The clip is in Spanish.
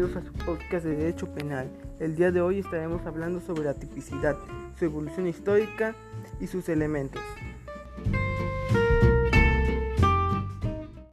bienvenidos a su podcast de Derecho Penal. El día de hoy estaremos hablando sobre la tipicidad, su evolución histórica y sus elementos.